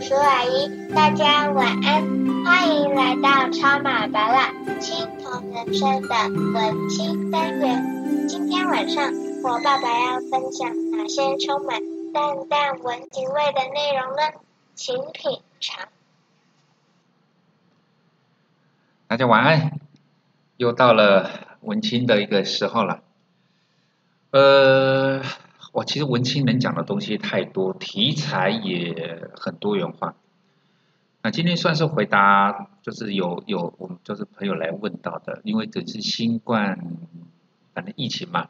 叔阿姨，大家晚安，欢迎来到超马白蜡青铜人生的文青单元。今天晚上，我爸爸要分享哪些充满淡淡文情味的内容呢？请品尝。大家晚安，又到了文青的一个时候了。呃。哇，其实文青能讲的东西太多，题材也很多元化。那今天算是回答，就是有有我们就是朋友来问到的，因为这是新冠，反正疫情嘛，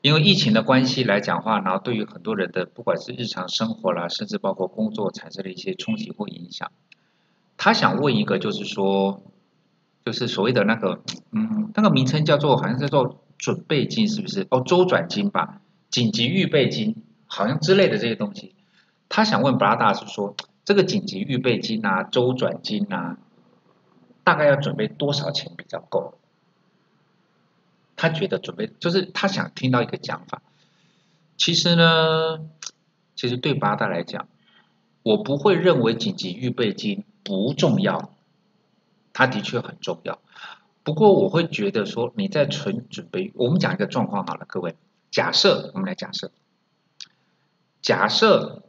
因为疫情的关系来讲话，然后对于很多人的不管是日常生活啦，甚至包括工作产生了一些冲击或影响。他想问一个，就是说，就是所谓的那个，嗯，那个名称叫做好像叫做准备金，是不是？哦，周转金吧。紧急预备金好像之类的这些东西，他想问布拉大是说，这个紧急预备金啊、周转金啊，大概要准备多少钱比较够？他觉得准备就是他想听到一个讲法。其实呢，其实对八大来讲，我不会认为紧急预备金不重要，它的确很重要。不过我会觉得说，你在存准备，我们讲一个状况好了，各位。假设我们来假设，假设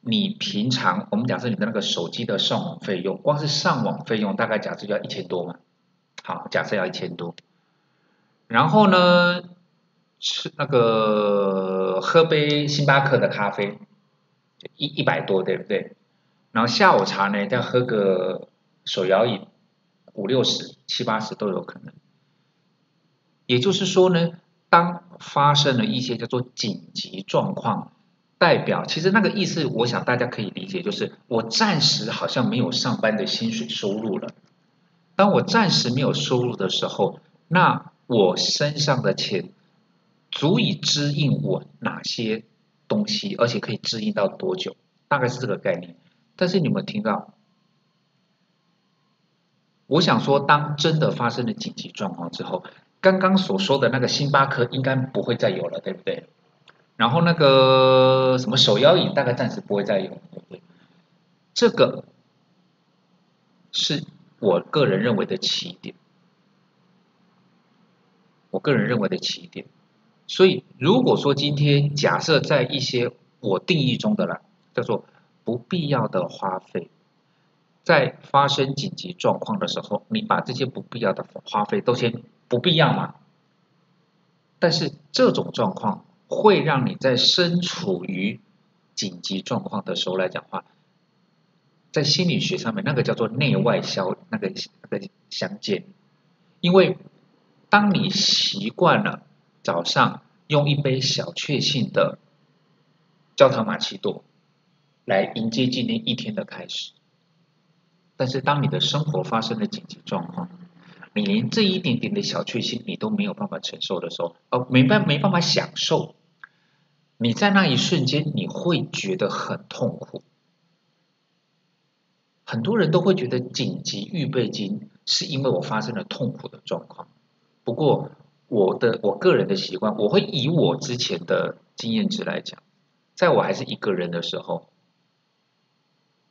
你平常我们假设你的那个手机的上网费用，光是上网费用大概假设要一千多嘛。好，假设要一千多，然后呢，吃那个喝杯星巴克的咖啡，一一百多，对不对？然后下午茶呢，再喝个手摇饮，五六十、七八十都有可能。也就是说呢。当发生了一些叫做紧急状况，代表其实那个意思，我想大家可以理解，就是我暂时好像没有上班的薪水收入了。当我暂时没有收入的时候，那我身上的钱足以支应我哪些东西，而且可以支应到多久？大概是这个概念。但是你们听到？我想说，当真的发生了紧急状况之后。刚刚所说的那个星巴克应该不会再有了，对不对？然后那个什么手摇饮大概暂时不会再有，对不对？这个是我个人认为的起点，我个人认为的起点。所以如果说今天假设在一些我定义中的了叫做不必要的花费，在发生紧急状况的时候，你把这些不必要的花费都先。不必要嘛？但是这种状况会让你在身处于紧急状况的时候来讲话，在心理学上面那个叫做内外消那个那个相见，因为当你习惯了早上用一杯小确幸的焦糖玛奇朵来迎接今天一天的开始，但是当你的生活发生了紧急状况。你连这一点点的小确幸你都没有办法承受的时候，哦，没办没办法享受，你在那一瞬间你会觉得很痛苦。很多人都会觉得紧急预备金是因为我发生了痛苦的状况。不过我的我个人的习惯，我会以我之前的经验值来讲，在我还是一个人的时候，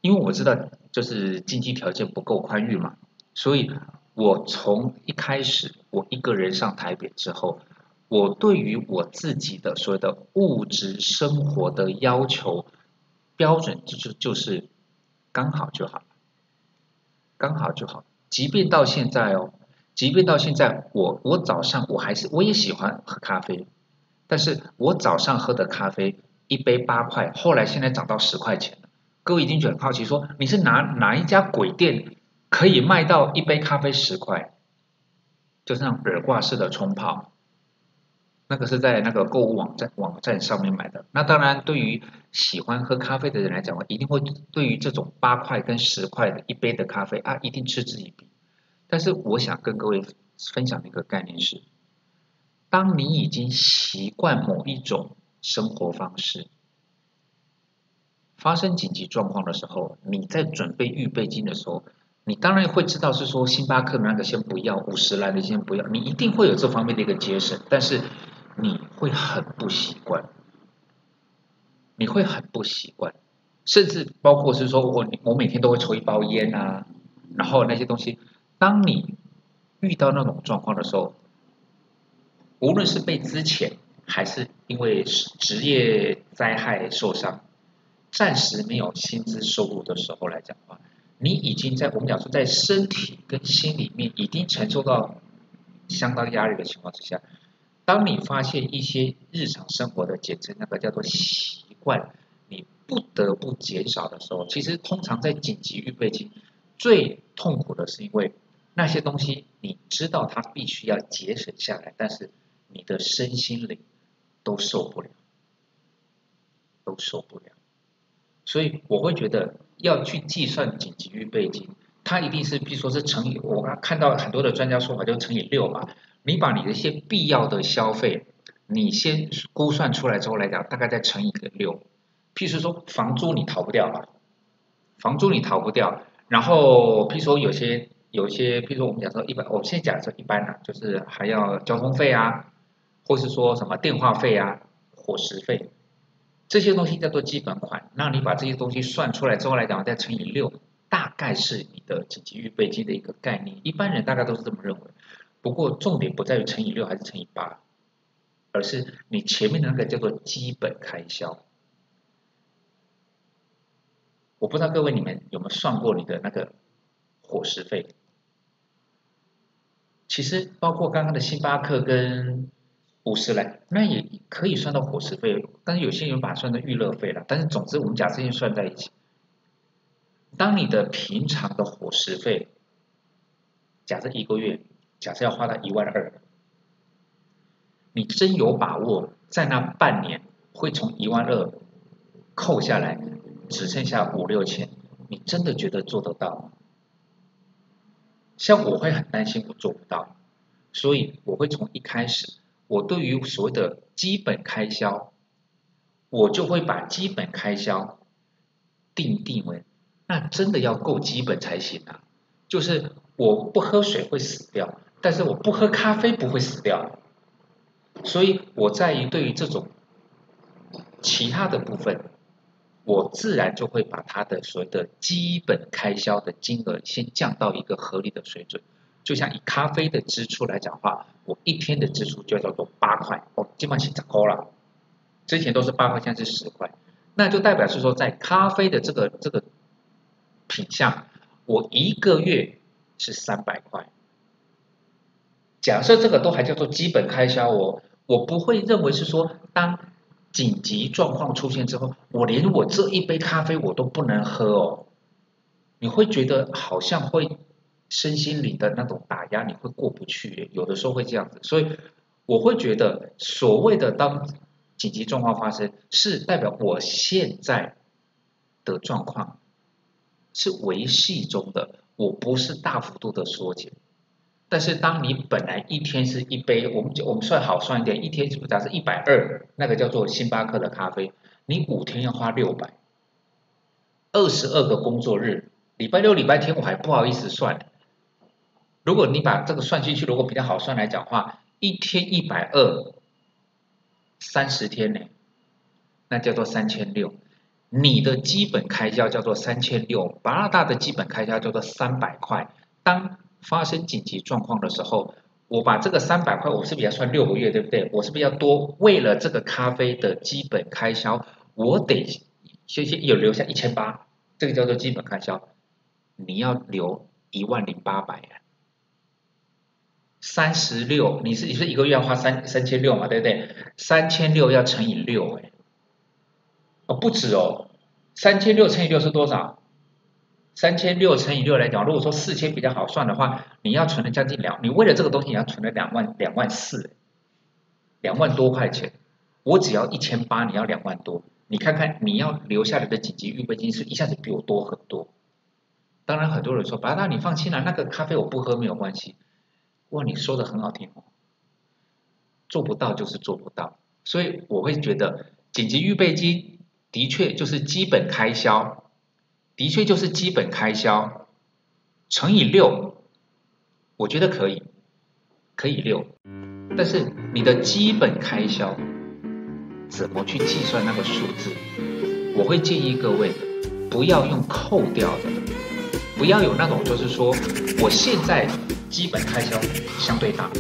因为我知道就是经济条件不够宽裕嘛，所以。我从一开始，我一个人上台北之后，我对于我自己的所谓的物质生活的要求标准，就是就是刚好就好，刚好就好。即便到现在哦，即便到现在，我我早上我还是我也喜欢喝咖啡，但是我早上喝的咖啡一杯八块，后来现在涨到十块钱了。各位一定就很好奇，说你是哪哪一家鬼店？可以卖到一杯咖啡十块，就是那种耳挂式的冲泡，那个是在那个购物网站网站上面买的。那当然，对于喜欢喝咖啡的人来讲，一定会对于这种八块跟十块的一杯的咖啡啊，一定嗤之以鼻。但是，我想跟各位分享的一个概念是：当你已经习惯某一种生活方式，发生紧急状况的时候，你在准备预备金的时候。你当然会知道是说星巴克那个先不要，五十来的先不要，你一定会有这方面的一个节省，但是你会很不习惯，你会很不习惯，甚至包括是说我我每天都会抽一包烟啊，然后那些东西，当你遇到那种状况的时候，无论是被之前还是因为职业灾害受伤，暂时没有薪资收入的时候来讲的话，你已经在我们讲说在身体跟心里面已经承受到相当压力的情况之下，当你发现一些日常生活的简称那个叫做习惯，你不得不减少的时候，其实通常在紧急预备期最痛苦的是因为那些东西你知道它必须要节省下来，但是你的身心灵都受不了，都受不了。所以我会觉得要去计算紧急预备金，它一定是，比如说是乘以，我看到很多的专家说法就乘以六嘛。你把你的一些必要的消费，你先估算出来之后来讲，大概再乘以个六。譬如说房租你逃不掉嘛，房租你逃不掉。然后譬如说有些有些，譬如说我们讲说一般，我们先假设一般的，就是还要交通费啊，或是说什么电话费啊、伙食费。这些东西叫做基本款，那你把这些东西算出来之后来讲，再乘以六，大概是你的紧急预备金的一个概念。一般人大概都是这么认为。不过重点不在于乘以六还是乘以八，而是你前面的那个叫做基本开销。我不知道各位你们有没有算过你的那个伙食费？其实包括刚刚的星巴克跟。五十来，那也可以算到伙食费，但是有些人把它算到娱乐费了。但是总之，我们假设先算在一起。当你的平常的伙食费，假设一个月，假设要花到一万二，你真有把握在那半年会从一万二扣下来，只剩下五六千？你真的觉得做得到吗？像我会很担心我做不到，所以我会从一开始。我对于所谓的基本开销，我就会把基本开销定定为，那真的要够基本才行啊。就是我不喝水会死掉，但是我不喝咖啡不会死掉。所以我在于对于这种其他的部分，我自然就会把它的所谓的基本开销的金额先降到一个合理的水准。就像以咖啡的支出来讲话，我一天的支出就叫做八块，哦，基本上涨高了。之前都是八块，现在是十块，那就代表是说，在咖啡的这个这个品相，我一个月是三百块。假设这个都还叫做基本开销，我我不会认为是说，当紧急状况出现之后，我连我这一杯咖啡我都不能喝哦。你会觉得好像会。身心里的那种打压，你会过不去，有的时候会这样子，所以我会觉得，所谓的当紧急状况发生，是代表我现在的状况是维系中的，我不是大幅度的缩减。但是当你本来一天是一杯，我们就我们算好算一点，一天是不是是一百二，那个叫做星巴克的咖啡，你五天要花六百，二十二个工作日，礼拜六、礼拜天我还不好意思算。如果你把这个算进去，如果比较好算来讲的话，一天一百二，三十天呢，那叫做三千六。你的基本开销叫做三千六，巴拉大的基本开销叫做三百块。当发生紧急状况的时候，我把这个三百块，我是不是要算六个月，对不对？我是不是要多为了这个咖啡的基本开销，我得先先有留下一千八，这个叫做基本开销。你要留一万零八百啊。三十六，你是你是一个月要花三三千六嘛，对不对？三千六要乘以六，哎，哦不止哦，三千六乘以六是多少？三千六乘以六来讲，如果说四千比较好算的话，你要存了将近两，你为了这个东西你要存了两万两万四，两万多块钱，我只要一千八，你要两万多，你看看你要留下来的紧急预备金是一下子比我多很多。当然很多人说，白大你放心了，那个咖啡我不喝没有关系。哇，你说的很好听哦，做不到就是做不到，所以我会觉得紧急预备金的确就是基本开销，的确就是基本开销。乘以六，我觉得可以，可以六，但是你的基本开销怎么去计算那个数字？我会建议各位不要用扣掉的，不要有那种就是说我现在基本开销相对大，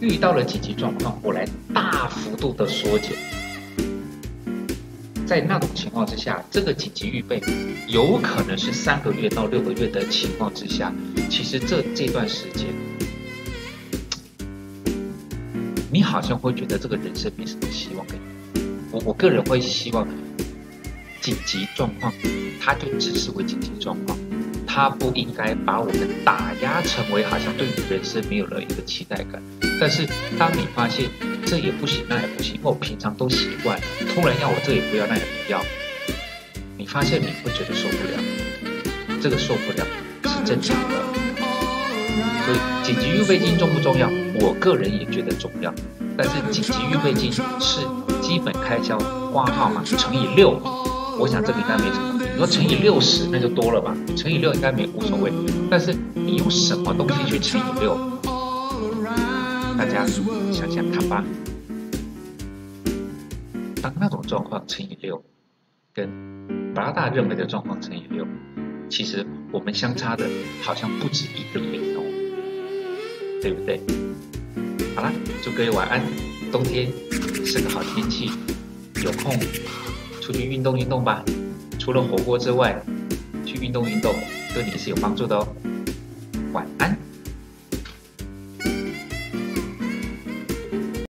遇到了紧急状况，我来大幅度的缩减。在那种情况之下，这个紧急预备有可能是三个月到六个月的情况之下，其实这这段时间，你好像会觉得这个人生没什么希望。我我个人会希望，紧急状况，它就只是为紧急状况，他不应该把我们打压成为好像对你人生没有了一个期待感。但是当你发现，这也不行，那也不行。我平常都习惯，突然要我这也不要，那也不要。你发现你会觉得受不了，这个受不了是正常的。所以紧急预备金重不重要？我个人也觉得重要。但是紧急预备金是基本开销挂号嘛，乘以六，我想这个应该没什么。你说乘以六十那就多了吧？乘以六应该没无所谓。但是你用什么东西去乘以六？大家想想看吧。当那种状况乘以六，跟八大认为的状况乘以六，其实我们相差的好像不止一个零哦，对不对？好了，祝各位晚安。冬天是个好天气，有空出去运动运动吧。除了火锅之外，去运动运动对你是有帮助的哦。